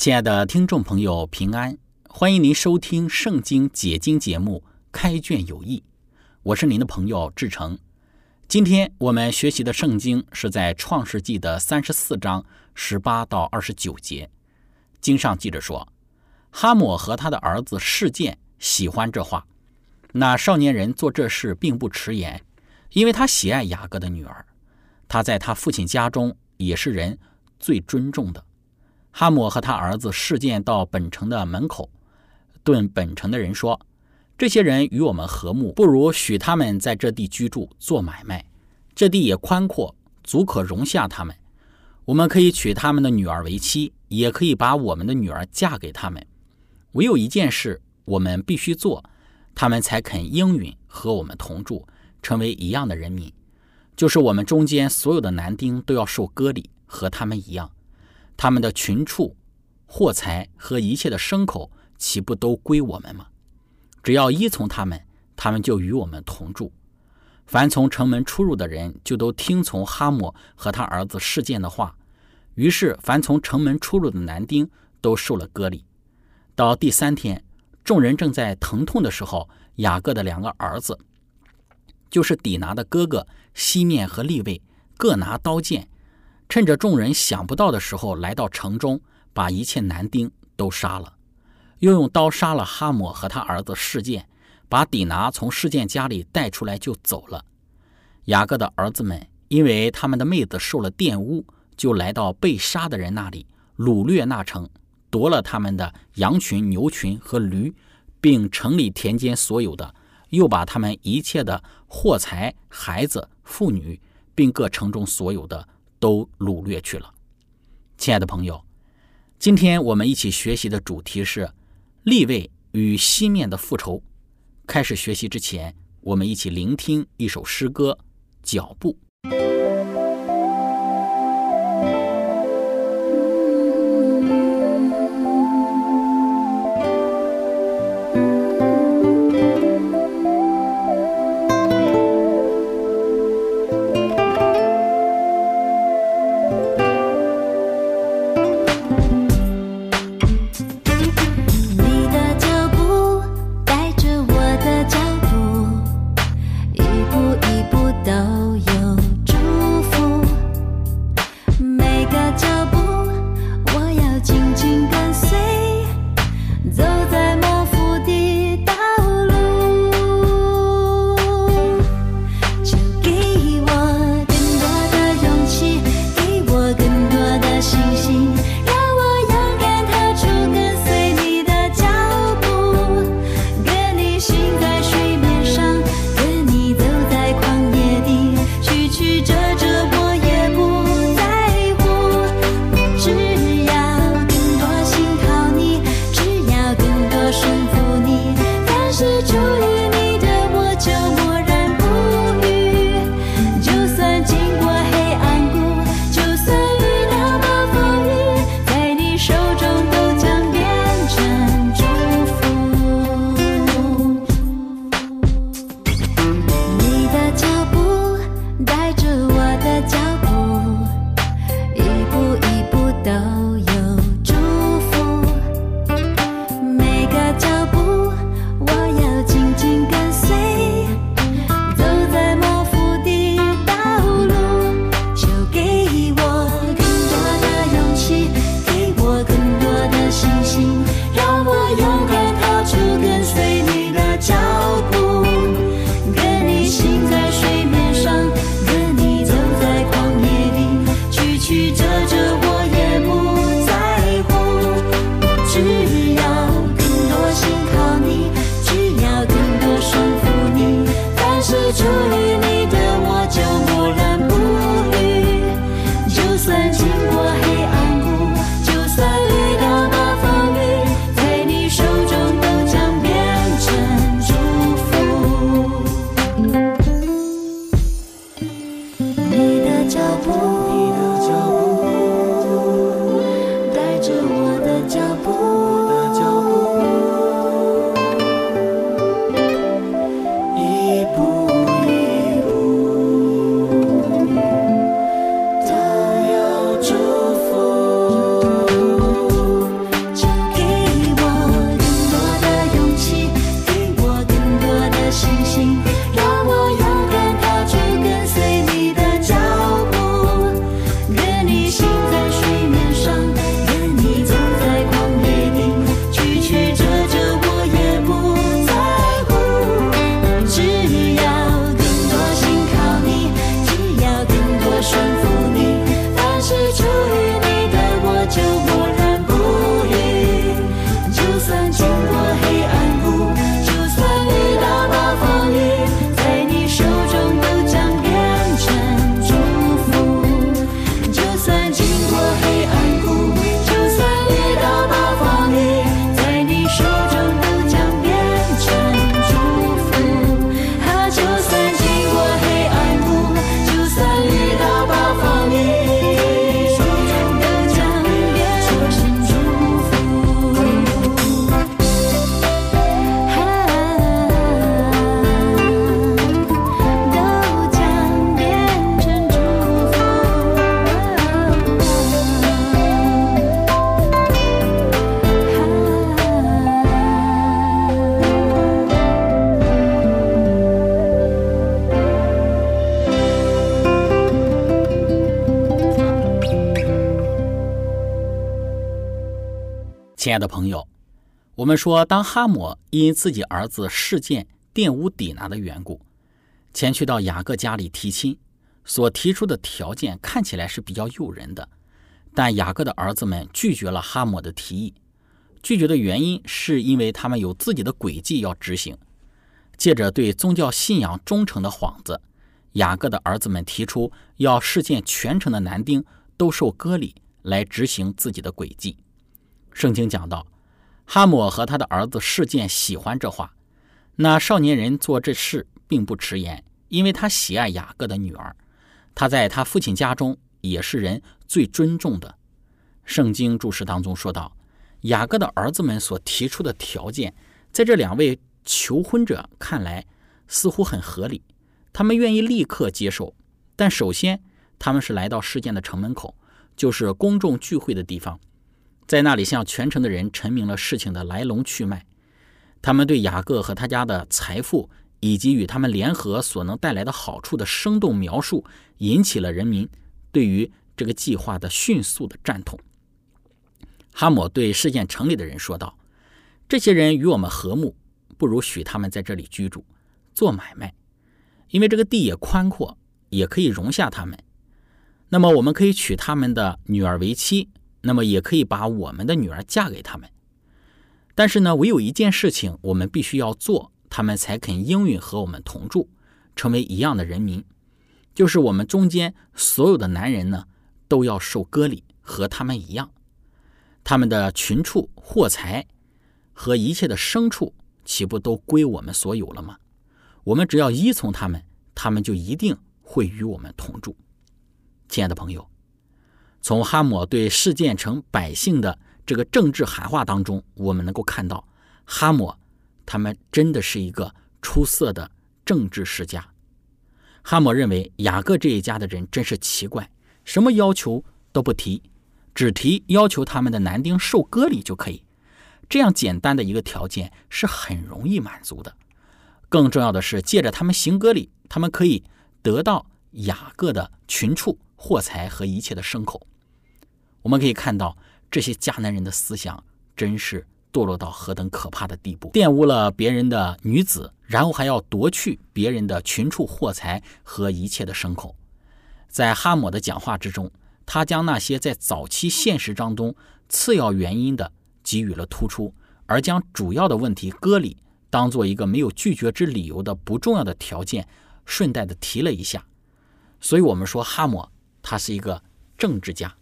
亲爱的听众朋友，平安！欢迎您收听《圣经解经》节目《开卷有益》，我是您的朋友志成。今天我们学习的圣经是在《创世纪》的三十四章十八到二十九节。经上记着说，哈姆和他的儿子事件喜欢这话。那少年人做这事并不迟延，因为他喜爱雅各的女儿，他在他父亲家中也是人最尊重的。哈姆和他儿子事件到本城的门口，对本城的人说：“这些人与我们和睦，不如许他们在这地居住做买卖。这地也宽阔，足可容下他们。我们可以娶他们的女儿为妻，也可以把我们的女儿嫁给他们。唯有一件事我们必须做，他们才肯应允和我们同住，成为一样的人民，就是我们中间所有的男丁都要受割礼，和他们一样。”他们的群畜、货财和一切的牲口，岂不都归我们吗？只要依从他们，他们就与我们同住。凡从城门出入的人，就都听从哈姆和他儿子事件的话。于是，凡从城门出入的男丁都受了割礼。到第三天，众人正在疼痛的时候，雅各的两个儿子，就是底拿的哥哥西面和利位，各拿刀剑。趁着众人想不到的时候，来到城中，把一切男丁都杀了，又用刀杀了哈姆和他儿子事件，把底拿从事件家里带出来就走了。雅各的儿子们因为他们的妹子受了玷污，就来到被杀的人那里，掳掠那城，夺了他们的羊群、牛群和驴，并城里田间所有的，又把他们一切的货财、孩子、妇女，并各城中所有的。都掳掠去了，亲爱的朋友，今天我们一起学习的主题是立位与西面的复仇。开始学习之前，我们一起聆听一首诗歌《脚步》。亲爱的朋友，我们说，当哈姆因自己儿子事件玷污底拿的缘故，前去到雅各家里提亲，所提出的条件看起来是比较诱人的，但雅各的儿子们拒绝了哈姆的提议。拒绝的原因是因为他们有自己的轨迹要执行，借着对宗教信仰忠诚的幌子，雅各的儿子们提出要事件全城的男丁都受割礼来执行自己的轨迹。圣经讲到，哈姆和他的儿子事件喜欢这话。那少年人做这事并不迟延，因为他喜爱雅各的女儿，他在他父亲家中也是人最尊重的。圣经注释当中说道，雅各的儿子们所提出的条件，在这两位求婚者看来似乎很合理，他们愿意立刻接受。但首先，他们是来到事件的城门口，就是公众聚会的地方。在那里向全城的人陈明了事情的来龙去脉，他们对雅各和他家的财富以及与他们联合所能带来的好处的生动描述，引起了人民对于这个计划的迅速的赞同。哈姆对事件城里的人说道：“这些人与我们和睦，不如许他们在这里居住、做买卖，因为这个地也宽阔，也可以容下他们。那么我们可以娶他们的女儿为妻。”那么也可以把我们的女儿嫁给他们，但是呢，唯有一件事情我们必须要做，他们才肯应允和我们同住，成为一样的人民，就是我们中间所有的男人呢，都要受割礼，和他们一样，他们的群畜、货财和一切的牲畜，岂不都归我们所有了吗？我们只要依从他们，他们就一定会与我们同住。亲爱的朋友。从哈姆对事件城百姓的这个政治喊话当中，我们能够看到，哈姆他们真的是一个出色的政治世家。哈姆认为雅各这一家的人真是奇怪，什么要求都不提，只提要求他们的男丁受割礼就可以。这样简单的一个条件是很容易满足的。更重要的是，借着他们行割礼，他们可以得到雅各的群畜、货财和一切的牲口。我们可以看到，这些迦南人的思想真是堕落到何等可怕的地步！玷污了别人的女子，然后还要夺去别人的群畜、货财和一切的牲口。在哈姆的讲话之中，他将那些在早期现实当中次要原因的给予了突出，而将主要的问题割礼当做一个没有拒绝之理由的不重要的条件，顺带的提了一下。所以，我们说哈姆他是一个政治家。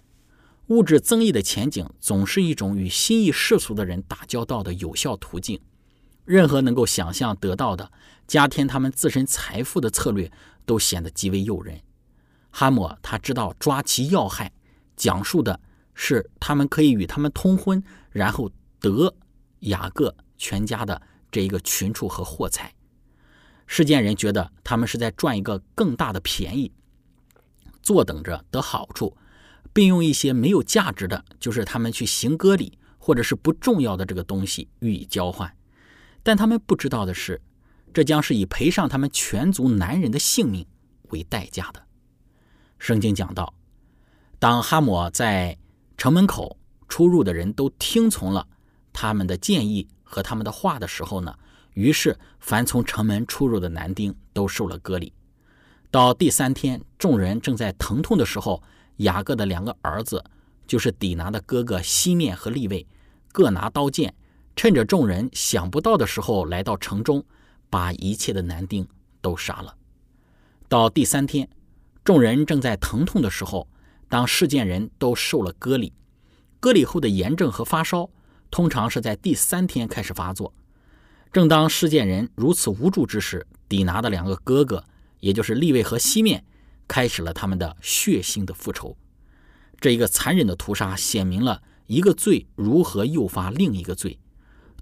物质增益的前景总是一种与心意世俗的人打交道的有效途径。任何能够想象得到的加添他们自身财富的策略，都显得极为诱人。哈姆他知道抓其要害，讲述的是他们可以与他们通婚，然后得雅各全家的这一个群畜和货财。世间人觉得他们是在赚一个更大的便宜，坐等着得好处。并用一些没有价值的，就是他们去行割礼或者是不重要的这个东西予以交换，但他们不知道的是，这将是以赔上他们全族男人的性命为代价的。圣经讲到，当哈姆在城门口出入的人都听从了他们的建议和他们的话的时候呢，于是凡从城门出入的男丁都受了割礼。到第三天，众人正在疼痛的时候。雅各的两个儿子，就是底拿的哥哥西面和利位，各拿刀剑，趁着众人想不到的时候，来到城中，把一切的男丁都杀了。到第三天，众人正在疼痛的时候，当事件人都受了割礼，割礼后的炎症和发烧，通常是在第三天开始发作。正当事件人如此无助之时，底拿的两个哥哥，也就是利位和西面。开始了他们的血腥的复仇，这一个残忍的屠杀显明了一个罪如何诱发另一个罪，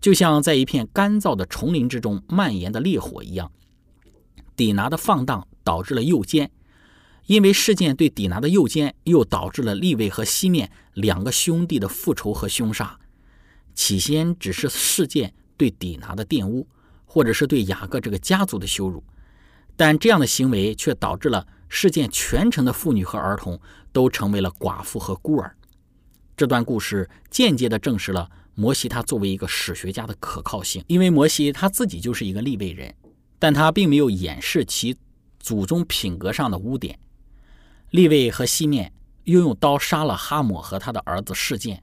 就像在一片干燥的丛林之中蔓延的烈火一样。底拿的放荡导致了右肩，因为事件对底拿的右肩又导致了利位和西面两个兄弟的复仇和凶杀。起先只是事件对底拿的玷污，或者是对雅各这个家族的羞辱，但这样的行为却导致了。事件全城的妇女和儿童都成为了寡妇和孤儿。这段故事间接地证实了摩西他作为一个史学家的可靠性，因为摩西他自己就是一个利未人，但他并没有掩饰其祖宗品格上的污点。利未和西面又用刀杀了哈姆和他的儿子事件，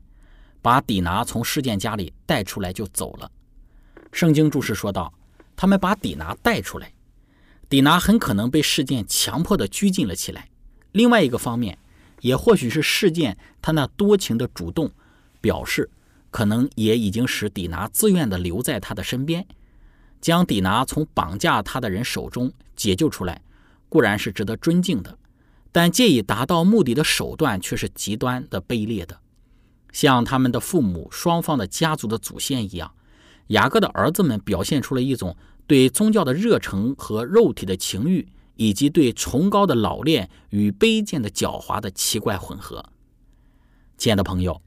把底拿从事件家里带出来就走了。圣经注释说道：“他们把底拿带出来。”底拿很可能被事件强迫的拘禁了起来。另外一个方面，也或许是事件他那多情的主动表示，可能也已经使底拿自愿的留在他的身边，将底拿从绑架他的人手中解救出来，固然是值得尊敬的，但借以达到目的的手段却是极端的卑劣的，像他们的父母双方的家族的祖先一样，雅各的儿子们表现出了一种。对宗教的热诚和肉体的情欲，以及对崇高的老练与卑贱的狡猾的奇怪混合。亲爱的朋友，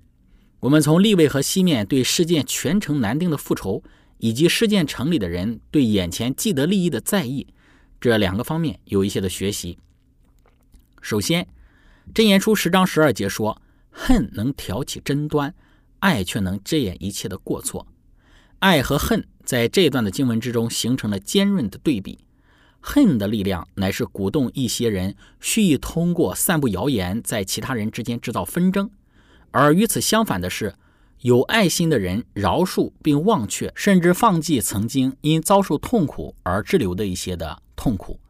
我们从利位和西面对事件全城男丁的复仇，以及事件城里的人对眼前既得利益的在意这两个方面有一些的学习。首先，箴言书十章十二节说：“恨能挑起争端，爱却能遮掩一切的过错。”爱和恨。在这段的经文之中，形成了尖锐的对比。恨的力量乃是鼓动一些人蓄意通过散布谣言，在其他人之间制造纷争；而与此相反的是，有爱心的人饶恕并忘却，甚至放弃曾经因遭受痛苦而滞留的一些的痛苦，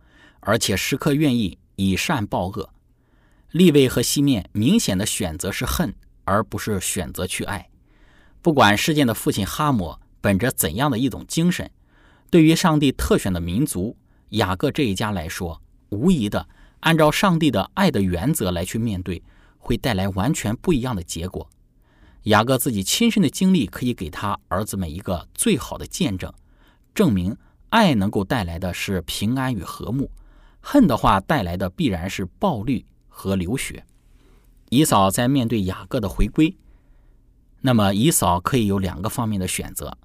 而且时刻愿意以善报恶。利位和西面明显的选择是恨，而不是选择去爱。不管事件的父亲哈姆。本着怎样的一种精神，对于上帝特选的民族雅各这一家来说，无疑的按照上帝的爱的原则来去面对，会带来完全不一样的结果。雅各自己亲身的经历可以给他儿子们一个最好的见证，证明爱能够带来的是平安与和睦，恨的话带来的必然是暴力和流血。以扫在面对雅各的回归，那么以扫可以有两个方面的选择。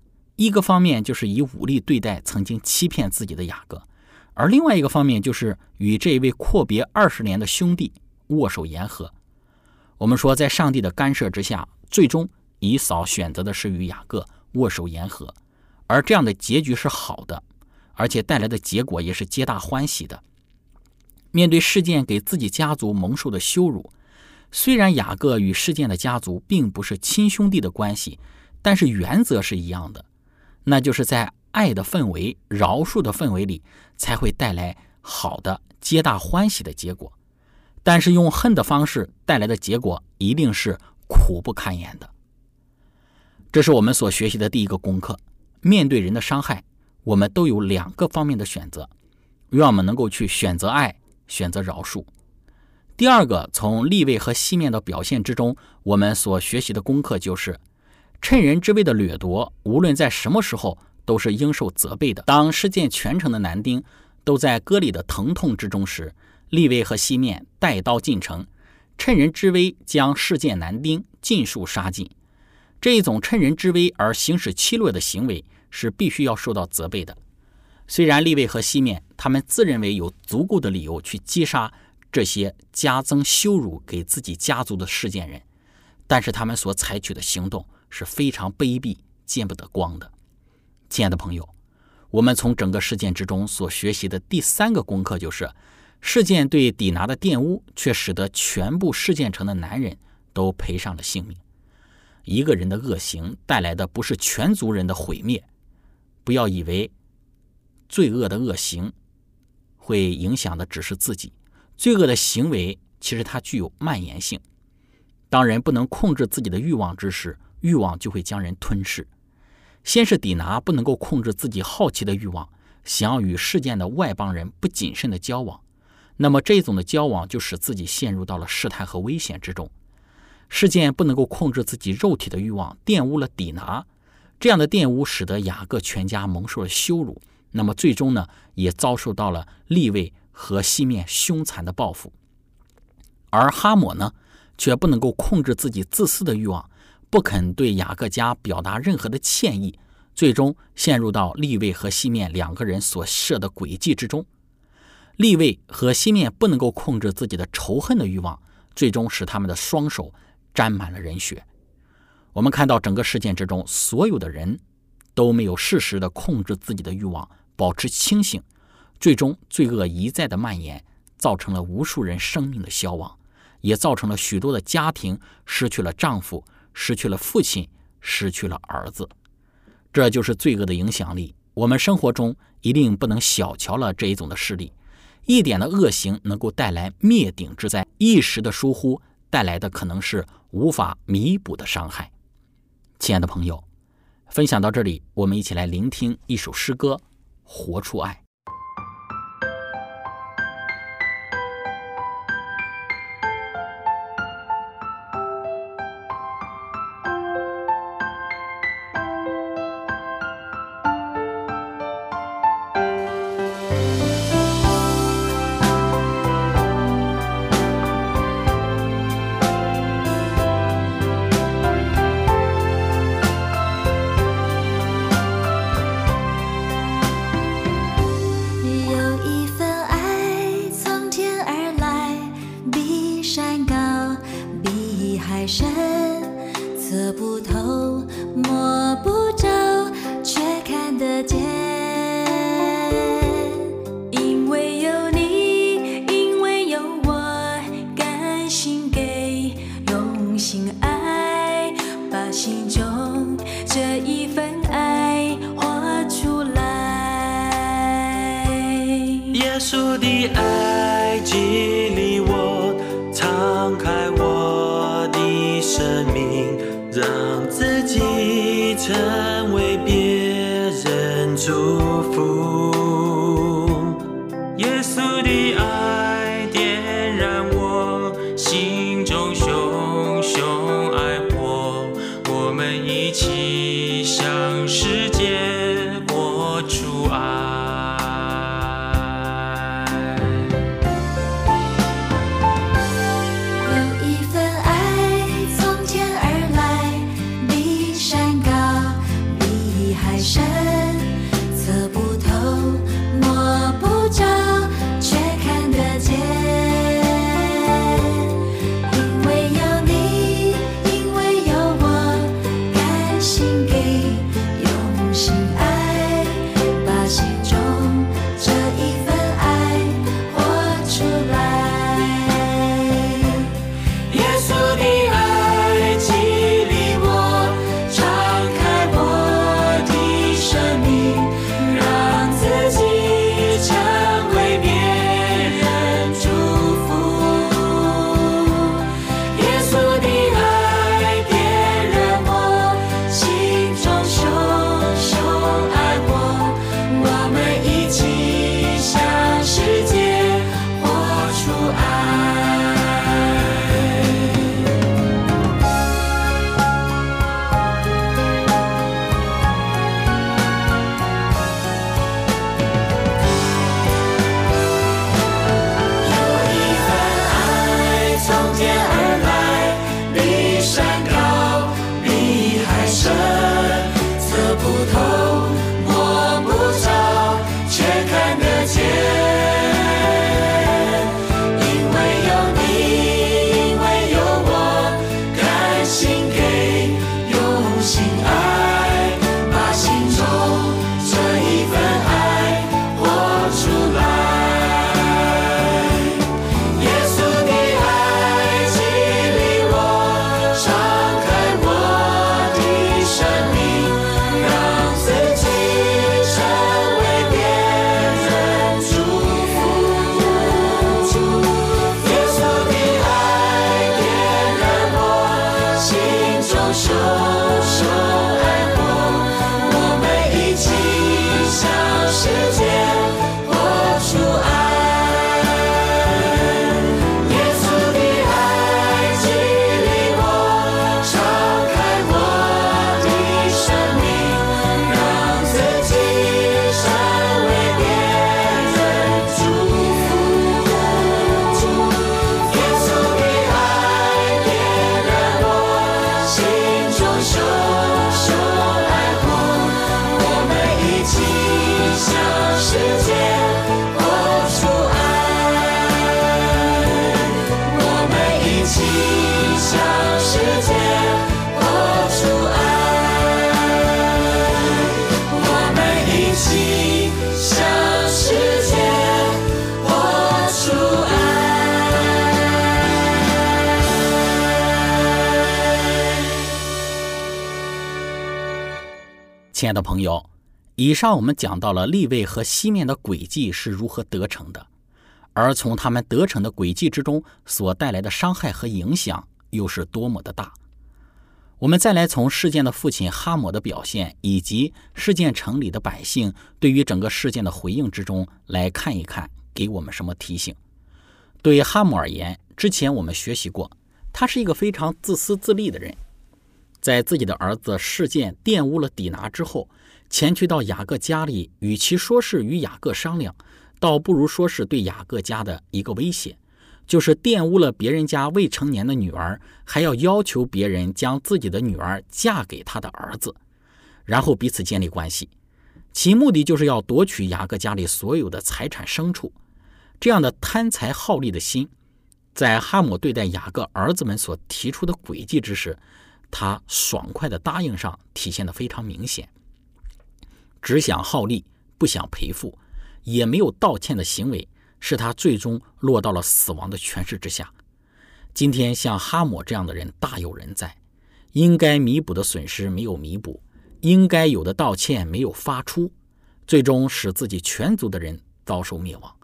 一个方面就是以武力对待曾经欺骗自己的雅各，而另外一个方面就是与这一位阔别二十年的兄弟握手言和。我们说，在上帝的干涉之下，最终以扫选择的是与雅各握手言和，而这样的结局是好的，而且带来的结果也是皆大欢喜的。面对事件给自己家族蒙受的羞辱，虽然雅各与事件的家族并不是亲兄弟的关系，但是原则是一样的，那就是在爱的氛围、饶恕的氛围里，才会带来好的、皆大欢喜的结果。但是用恨的方式带来的结果，一定是苦不堪言的。这是我们所学习的第一个功课。面对人的伤害，我们都有两个方面的选择，愿我们能够去选择爱，选择饶恕。第二个，从立位和西面的表现之中，我们所学习的功课就是：趁人之危的掠夺，无论在什么时候，都是应受责备的。当事件全城的男丁都在割礼的疼痛之中时，立位和西面带刀进城，趁人之危将事件男丁尽数杀尽。这一种趁人之危而行使欺弱的行为是必须要受到责备的。虽然立位和西面他们自认为有足够的理由去击杀这些加增羞辱给自己家族的事件人，但是他们所采取的行动是非常卑鄙、见不得光的。亲爱的朋友，我们从整个事件之中所学习的第三个功课就是。事件对底拿的玷污，却使得全部事件城的男人都赔上了性命。一个人的恶行带来的不是全族人的毁灭。不要以为罪恶的恶行会影响的只是自己，罪恶的行为其实它具有蔓延性。当人不能控制自己的欲望之时，欲望就会将人吞噬。先是底拿不能够控制自己好奇的欲望，想要与事件的外邦人不谨慎的交往。那么这种的交往就使自己陷入到了试探和危险之中。事件不能够控制自己肉体的欲望，玷污了底拿，这样的玷污使得雅各全家蒙受了羞辱。那么最终呢，也遭受到了利位和西面凶残的报复。而哈姆呢，却不能够控制自己自私的欲望，不肯对雅各家表达任何的歉意，最终陷入到利位和西面两个人所设的诡计之中。立位和西面不能够控制自己的仇恨的欲望，最终使他们的双手沾满了人血。我们看到整个事件之中，所有的人都没有适时的控制自己的欲望，保持清醒，最终罪恶一再的蔓延，造成了无数人生命的消亡，也造成了许多的家庭失去了丈夫，失去了父亲，失去了儿子。这就是罪恶的影响力。我们生活中一定不能小瞧了这一种的势力。一点的恶行能够带来灭顶之灾，一时的疏忽带来的可能是无法弥补的伤害。亲爱的朋友，分享到这里，我们一起来聆听一首诗歌，《活出爱》。亲爱的朋友，以上我们讲到了利位和西面的诡计是如何得逞的，而从他们得逞的诡计之中所带来的伤害和影响又是多么的大。我们再来从事件的父亲哈姆的表现，以及事件城里的百姓对于整个事件的回应之中来看一看，给我们什么提醒？对哈姆而言，之前我们学习过，他是一个非常自私自利的人，在自己的儿子事件玷污了底拿之后，前去到雅各家里，与其说是与雅各商量，倒不如说是对雅各家的一个威胁。就是玷污了别人家未成年的女儿，还要要求别人将自己的女儿嫁给他的儿子，然后彼此建立关系，其目的就是要夺取雅各家里所有的财产牲畜。这样的贪财好利的心，在哈姆对待雅各儿子们所提出的诡计之时，他爽快的答应上体现的非常明显。只想好利，不想赔付，也没有道歉的行为。使他最终落到了死亡的权势之下。今天像哈姆这样的人大有人在，应该弥补的损失没有弥补，应该有的道歉没有发出，最终使自己全族的人遭受灭亡。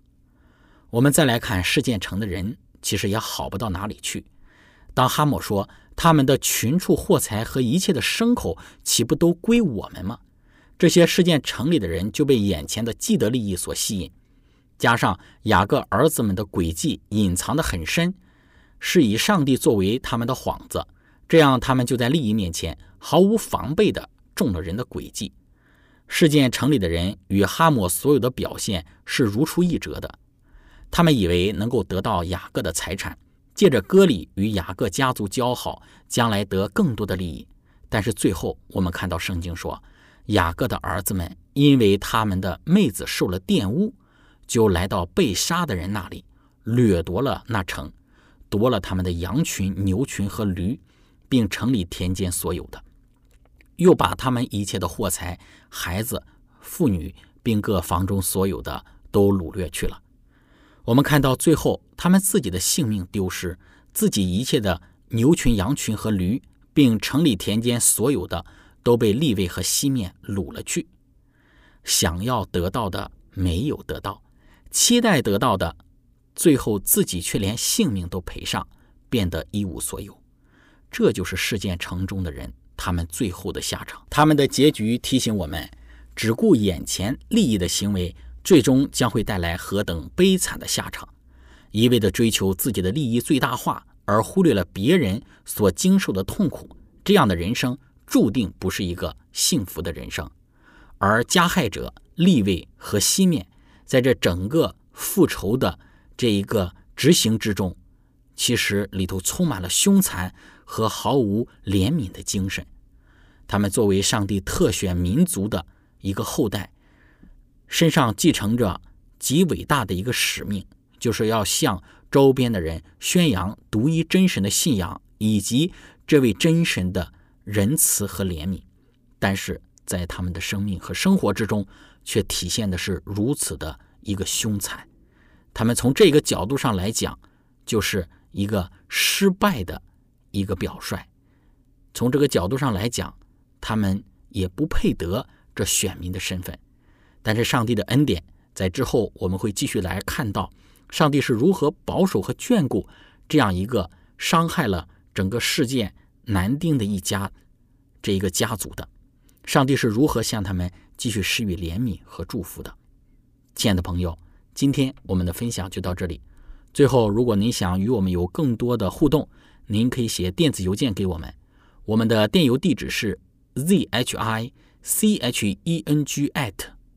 我们再来看事件城的人，其实也好不到哪里去。当哈姆说他们的群畜货财和一切的牲口，岂不都归我们吗？这些事件城里的人就被眼前的既得利益所吸引。加上雅各儿子们的诡计隐藏得很深，是以上帝作为他们的幌子，这样他们就在利益面前毫无防备地中了人的诡计。事件城里的人与哈姆所有的表现是如出一辙的，他们以为能够得到雅各的财产，借着割礼与雅各家族交好，将来得更多的利益。但是最后我们看到圣经说，雅各的儿子们因为他们的妹子受了玷污。就来到被杀的人那里，掠夺了那城，夺了他们的羊群、牛群和驴，并城里田间所有的，又把他们一切的货财、孩子、妇女，并各房中所有的都掳掠去了。我们看到最后，他们自己的性命丢失，自己一切的牛群、羊群和驴，并城里田间所有的，都被利位和西面掳了去。想要得到的没有得到。期待得到的，最后自己却连性命都赔上，变得一无所有。这就是事件城中的人，他们最后的下场。他们的结局提醒我们，只顾眼前利益的行为，最终将会带来何等悲惨的下场。一味的追求自己的利益最大化，而忽略了别人所经受的痛苦，这样的人生注定不是一个幸福的人生。而加害者利位和西面。在这整个复仇的这一个执行之中，其实里头充满了凶残和毫无怜悯的精神。他们作为上帝特选民族的一个后代，身上继承着极伟大的一个使命，就是要向周边的人宣扬独一真神的信仰以及这位真神的仁慈和怜悯。但是在他们的生命和生活之中，却体现的是如此的一个凶残，他们从这个角度上来讲，就是一个失败的一个表率。从这个角度上来讲，他们也不配得这选民的身份。但是上帝的恩典，在之后我们会继续来看到，上帝是如何保守和眷顾这样一个伤害了整个世界男丁的一家这一个家族的。上帝是如何向他们继续施予怜悯和祝福的？亲爱的朋友，今天我们的分享就到这里。最后，如果您想与我们有更多的互动，您可以写电子邮件给我们，我们的电邮地址是 z h i c h e n g at